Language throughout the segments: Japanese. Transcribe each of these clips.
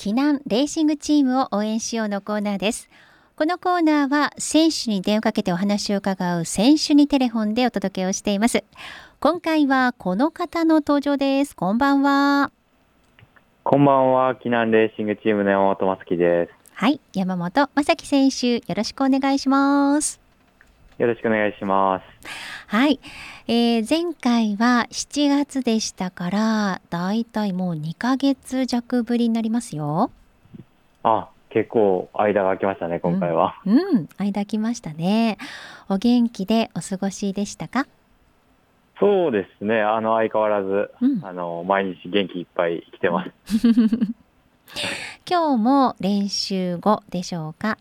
避難レーシングチームを応援しようのコーナーです。このコーナーは選手に電話をかけてお話を伺う選手にテレフォンでお届けをしています。今回はこの方の登場です。こんばんは。こんばんは。避難レーシングチームの山本真樹です。はい。山本正樹選手よろしくお願いします。よろしくお願いしますはい、えー、前回は7月でしたからだいたいもう2ヶ月弱ぶりになりますよ。あ結構間が空きましたね今回は、うん、うん、間空きましたね。お元気でお過ごしでしたか？そうですね。あの相変わらず、うん、あの毎日元気いっぱい生きてます。今日も練習後でしょうか？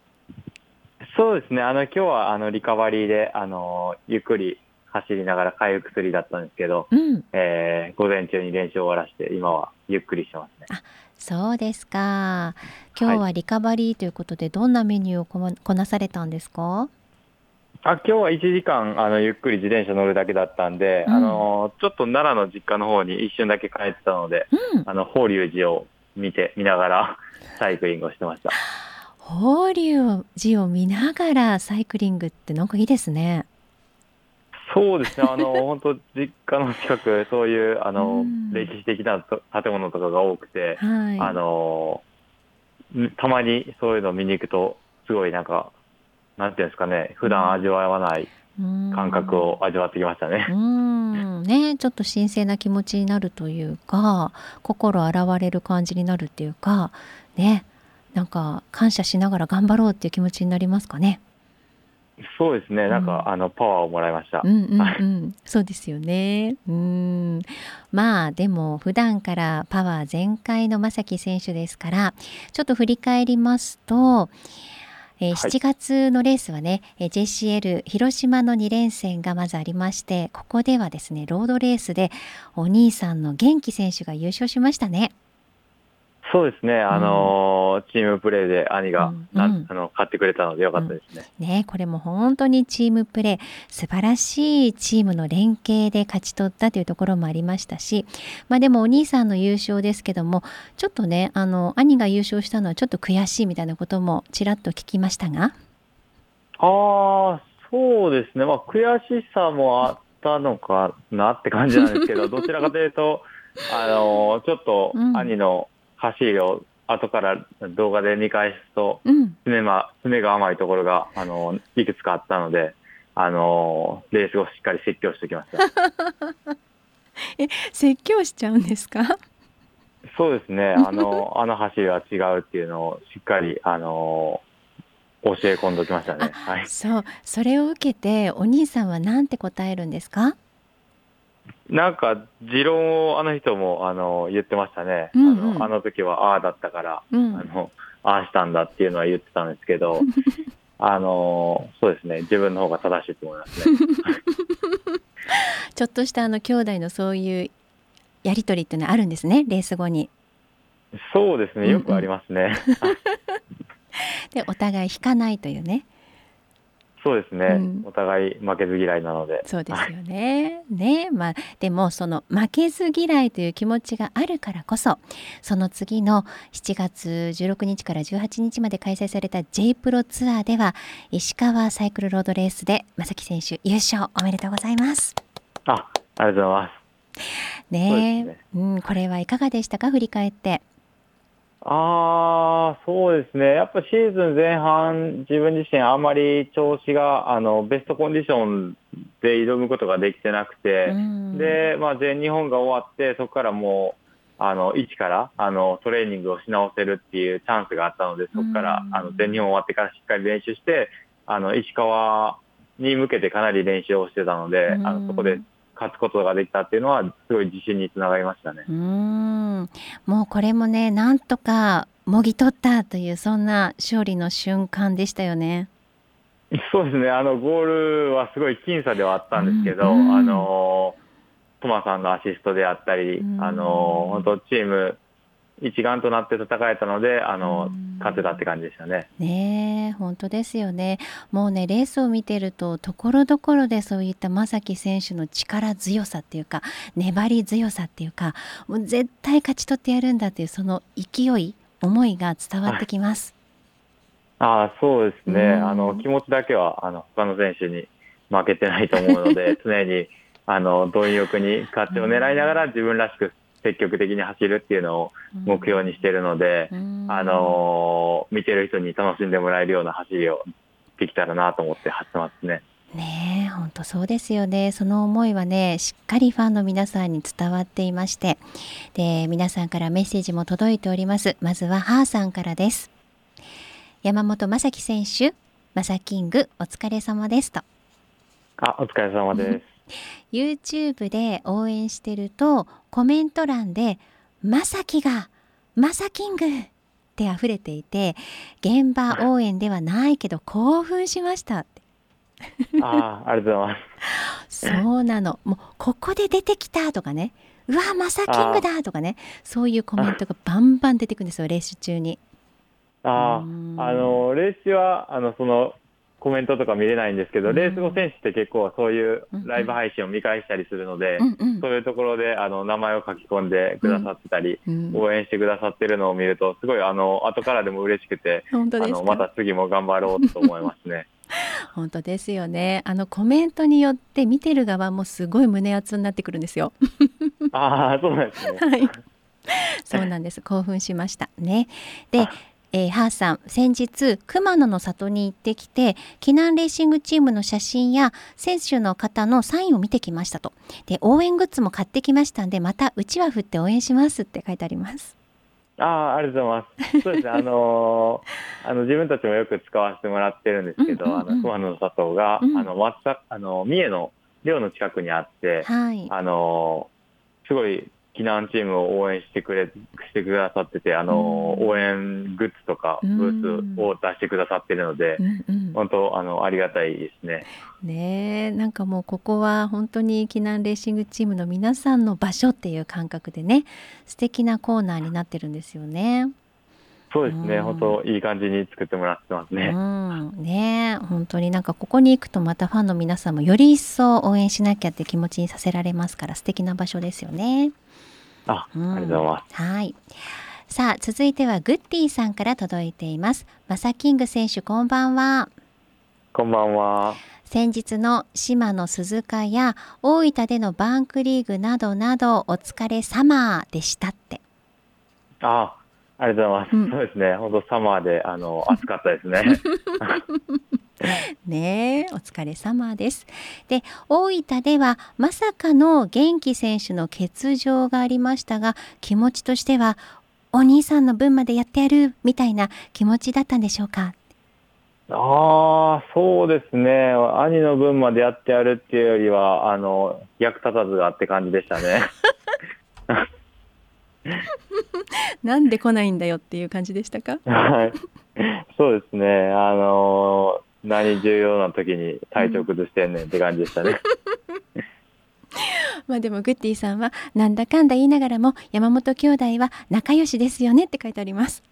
そうですね。あの今日はあのリカバリーであのゆっくり走りながら回復すりだったんですけど、うん、えー、午前中に練習を終わらせて今はゆっくりしてますね。あそうですか。今日はリカバリーということで、どんなメニューをこなされたんですか？あ今日は1時間あのゆっくり自転車乗るだけだったんで、うん、あのちょっと奈良の実家の方に一瞬だけ帰ってたので、うん、あの法隆寺を見て見ながら サイクリングをしてました法隆寺を見ながらサイクリングってなんかいいですね。そうですね、あの 本当、実家の近く、そういうあの、うん、歴史的な建物とかが多くて、はい、あのたまにそういうのを見に行くと、すごいなんか、なんていうんですかね、普段味わわない感覚を味わってきましたね。うん。ねちょっと神聖な気持ちになるというか、心洗われる感じになるっていうか、ね、なんか感謝しながら頑張ろうっていう気持ちになりますかね？そうですね、なんか、うん、あのパワーをもらいました。うんうんうん、そうですよね。うん、まあでも普段からパワー全開の正樹選手ですから、ちょっと振り返りますと。えー、7月のレースはね、はい、JCL 広島の2連戦がまずありましてここではですねロードレースでお兄さんの元気選手が優勝しましたね。そうですね、あのー、チームプレーで兄が、うん。うん、あの買ってくれたのでよかったですね。うん、ねこれも本当にチームプレー素晴らしいチームの連携で勝ち取ったというところもありましたし、まあ、でもお兄さんの優勝ですけどもちょっとねあの兄が優勝したのはちょっと悔しいみたいなこともちらっと聞きましたが？ああそうですね、まあ、悔しさもあったのかなって感じなんですけど どちらかというとあのちょっと兄の、うん走りを後から動画で見返すと、うん、爪が爪が甘いところがあのいくつかあったので、あのレースをしっかり説教してきました。え説教しちゃうんですか？そうですね。あのあの走りは違うっていうのをしっかりあの教え込んでおきましたね。はい、そう。それを受けてお兄さんは何て答えるんですか？なんか持論をあの人もあの言ってましたね、うんうん、あのあの時はああだったから、うん、あのああしたんだっていうのは言ってたんですけど あのそうですね自分の方が正しいと思いますね。ちょっとしたあの兄弟のそういうやり取りっていうのはあるんですねレース後に。そうですねよくありますね。うんうん、でお互い引かないというね。そうですね、うん、お互い負けず嫌いなのでそうですよね。ねまあでもその負けず嫌いという気持ちがあるからこそその次の7月16日から18日まで開催された J プロツアーでは石川サイクルロードレースで正樹選手優勝おめでとうございます。あありがとうございます。ねねうん、これはいかがでしたか？振り返って。ああ、そうですね。やっぱシーズン前半、自分自身あんまり調子が、あの、ベストコンディションで挑むことができてなくて、で、まあ、全日本が終わって、そこからもう、あの、一から、あの、トレーニングをし直せるっていうチャンスがあったので、そこから、あの、全日本終わってからしっかり練習して、あの、石川に向けてかなり練習をしてたので、あの、そこで勝つことができたっていうのはすごい自信につながりましたね。うんもうこれもねなんとかもぎ取ったというそんな勝利の瞬間でしたよね。そうですねあのゴールはすごい僅差ではあったんですけど、うんうん、あのトマさんのアシストであったり、あの本当チーム一丸となって戦えたのであの勝てたって感じでしたね。ね本当ですよね。もうねレースを見てるとところどころでそういった正樹選手の力強さっていうか粘り強さっていうかもう絶対勝ち取ってやるんだっていうその勢い思いが伝わってきます。ああそうですね、あの気持ちだけはあの他の選手に負けてないと思うので、常にあの貪欲に勝ちを狙いながら自分らしく積極的に走るっていうのを目標にしているので、あの見てる人に楽しんでもらえるような走りをできたらなと思って走ってますね。ねえ本当そうですよね。その思いはねしっかりファンの皆さんに伝わっていまして。で皆さんからメッセージも届いております。まずはハーさんからです。山本正樹選手マサキングお疲れ様ですと。あお疲れ様です。YouTube で応援してるとコメント欄でまさきがマサキングって溢れていて現場応援ではないけど興奮しましたって ああ、ありがとうございます。そうなの。もうここで出てきたとかね。うわマサキングだとかね。そういうコメントがバンバン出てくるんですよレース中に。ああ、あのレースはあのそのコメントとか見れないんですけど、レース後選手って結構そういうライブ配信を見返したりするので、うんうん、そういうところであの名前を書き込んでくださってたり、うんうん、応援してくださってるのを見るとすごいあの後からでも嬉しくてあのまた次も頑張ろうと思いますね。本当ですよね。あのコメントによって見てる側もすごい胸熱になってくるんですよ。ああそうなんですね。はい。そうなんです。興奮しましたね。でえー、ハーさん先日熊野の里に行ってきて避難レーシングチームの写真や選手の方のサインを見てきましたと。で応援グッズも買ってきましたんでまたうちわ振って応援しますって書いてありますああ、ありがとうございます。そうですね、あのー、あの自分たちもよく使わせてもらってるんですけど、うんうんうん、あの熊野の里が、うん、あの松あの三重の寮の近くにあって、はい、あのー、すごい避難チームを応援してくれしてくださっててあの、うん、応援グッズとかブースを出してくださってるので、うんうん、本当あのありがたいですね。ねなんかもうここは本当に避難レーシングチームの皆さんの場所っていう感覚でね素敵なコーナーになってるんですよね。そうですね、うん、本当いい感じに作ってもらってますね。うん、ね本当になんかここに行くとまたファンの皆さんもより一層応援しなきゃって気持ちにさせられますから素敵な場所ですよね。あ、うん、ありがとうございます。はい。さあ続いてはグッディさんから届いています。マサキング選手こんばんは。こんばんは。先日の島の鈴鹿や大分でのバンクリーグなどなどお疲れ様でしたって。ああ、ありがとうございます。うん、そうですね。本当サマーであの暑かったですね。ねお疲れ様です。で大分ではまさかの元気選手の欠場がありましたが気持ちとしてはお兄さんの分までやってやるみたいな気持ちだったんでしょうか？ああ、そうですね。兄の分までやってやるっていうよりは、あの、役立たずがって感じでしたね。なんで来ないんだよっていう感じでしたか？はい。そうですね。あの何重要な時に体調崩してんねんって感じでしたね。まあでもグッディさんはなんだかんだ言いながらも山本兄弟は仲良しですよねって書いてあります。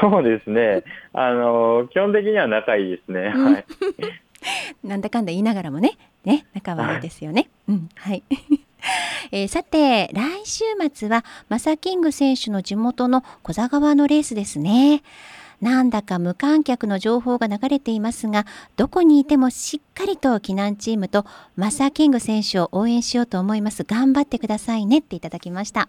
そうですね。あの基本的には仲いいですね。はい。なんだかんだ言いながらもね、ね仲はいいですよね。うん、はい。えー、さて来週末はマサキング選手の地元の小座川のレースですね。なんだか無観客の情報が流れていますがどこにいてもしっかりと避難チームとマサーキング選手を応援しようと思います。頑張ってくださいねっていただきました。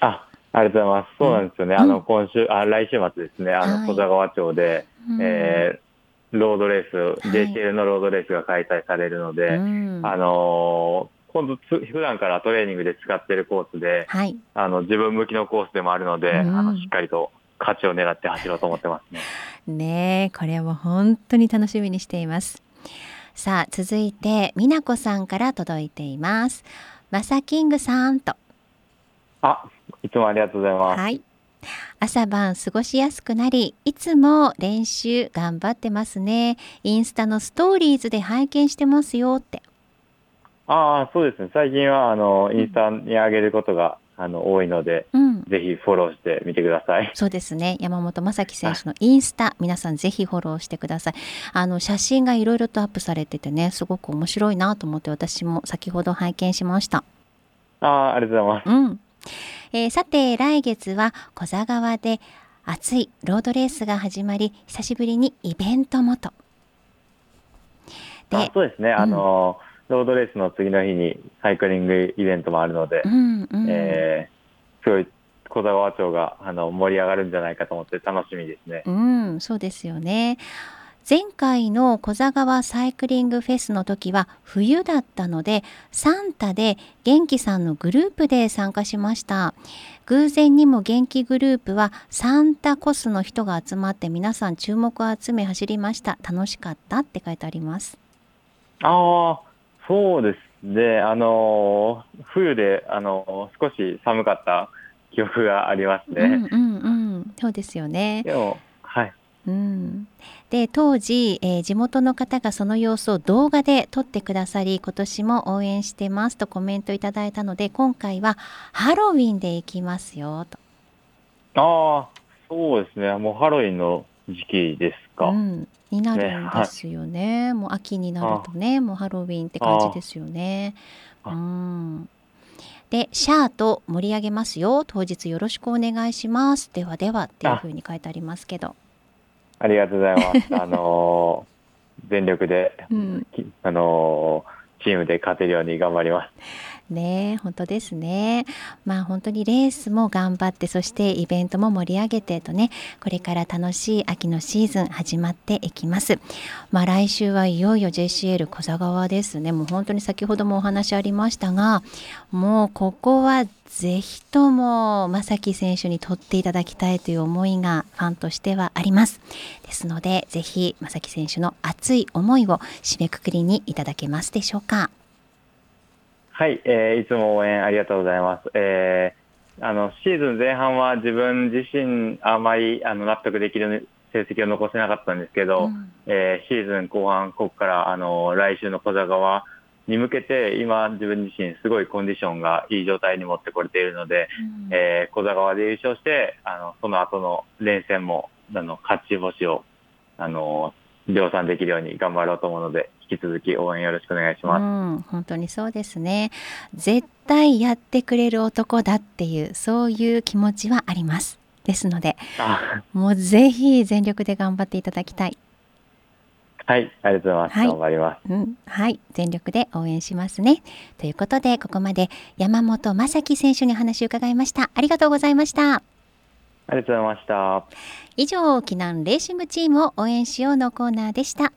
あありがとうございます。そうなんですよね、うん、あの今週あ来週末ですね。あの小座川町で、はい、えー、ロードレース、はい、JCL のロードレースが開催されるので、うん、あのー今度普段からトレーニングで使っているコースで、はい、あの自分向きのコースでもあるので、うん、あのしっかりと勝ちを狙って走ろうと思ってますね。ねこれはもう本当に楽しみにしています。さあ続いて美奈子さんから届いています。マサキングさんと。あ、いつもありがとうございます。はい。朝晩過ごしやすくなりいつも練習頑張ってますねインスタのストーリーズで拝見してますよってああそうですね最近はあのインスタに上げることがあの多いので、うん、ぜひフォローしてみてください。そうですね。山本正樹選手のインスタ、皆さんぜひフォローしてください。あの写真がいろいろとアップされててね、すごく面白いなと思って私も先ほど拝見しました。ああ、ありがとうございます。うん。えー、さて来月は小座川で熱いロードレースが始まり久しぶりにイベントもとでそうですね、うん、あのロードレースの次の日にサイクリングイベントもあるので、うんうん、えー、すごい小座川町があの盛り上がるんじゃないかと思って楽しみですね。うん、そうですよね。前回の小座川サイクリングフェスの時は冬だったのでサンタで元気さんのグループで参加しました偶然にも元気グループはサンタコスの人が集まって皆さん注目を集め走りました楽しかったって書いてありますああそうですね。あの冬であの少し寒かった記憶がありますね。うんうんうん。そうですよね。でもはい。うん、で当時、えー、地元の方がその様子を動画で撮ってくださり今年も応援してますとコメントいただいたので今回はハロウィンで行きますよと。ああそうですね。もうハロウィンの時期ですか、うん、になるんですよね、ね、もう秋になるとねもうハロウィンって感じですよねうんで、シャーと盛り上げますよ。当日よろしくお願いします。ではではっていうふうに書いてありますけど。ありがとうございます。あの全力で、うん、あのチームで勝てるように頑張ります。ね本当ですね。まあ本当にレースも頑張ってそしてイベントも盛り上げてとねこれから楽しい秋のシーズン始まっていきます。まあ来週はいよいよ JCL 小座川ですね。もう本当に先ほどもお話ありましたがもうここはぜひとも正木選手に取っていただきたいという思いがファンとしてはあります。ですのでぜひ正木選手の熱い思いを締めくくりにいただけますでしょうか。はい、えー、いつも応援ありがとうございます。えー、あのシーズン前半は自分自身あまりあの納得できる成績を残せなかったんですけど、うん、えー、シーズン後半ここからあの来週の小座川に向けて今自分自身すごいコンディションがいい状態に持ってこれているので、うん、えー、小座川で優勝してあのその後の連戦もあの勝ち星をあの量産できるように頑張ろうと思うので引き続き応援よろしくお願いします。うん、本当にそうですね。絶対やってくれる男だっていうそういう気持ちはあります。ですので、もうぜひ全力で頑張っていただきたい。はい、ありがとうございます。はい、頑張ります。うん、はい、全力で応援しますね。ということで、ここまで山本正樹選手に話を伺いました。ありがとうございました。ありがとうございました。以上、避難レーシングチームを応援しようのコーナーでした。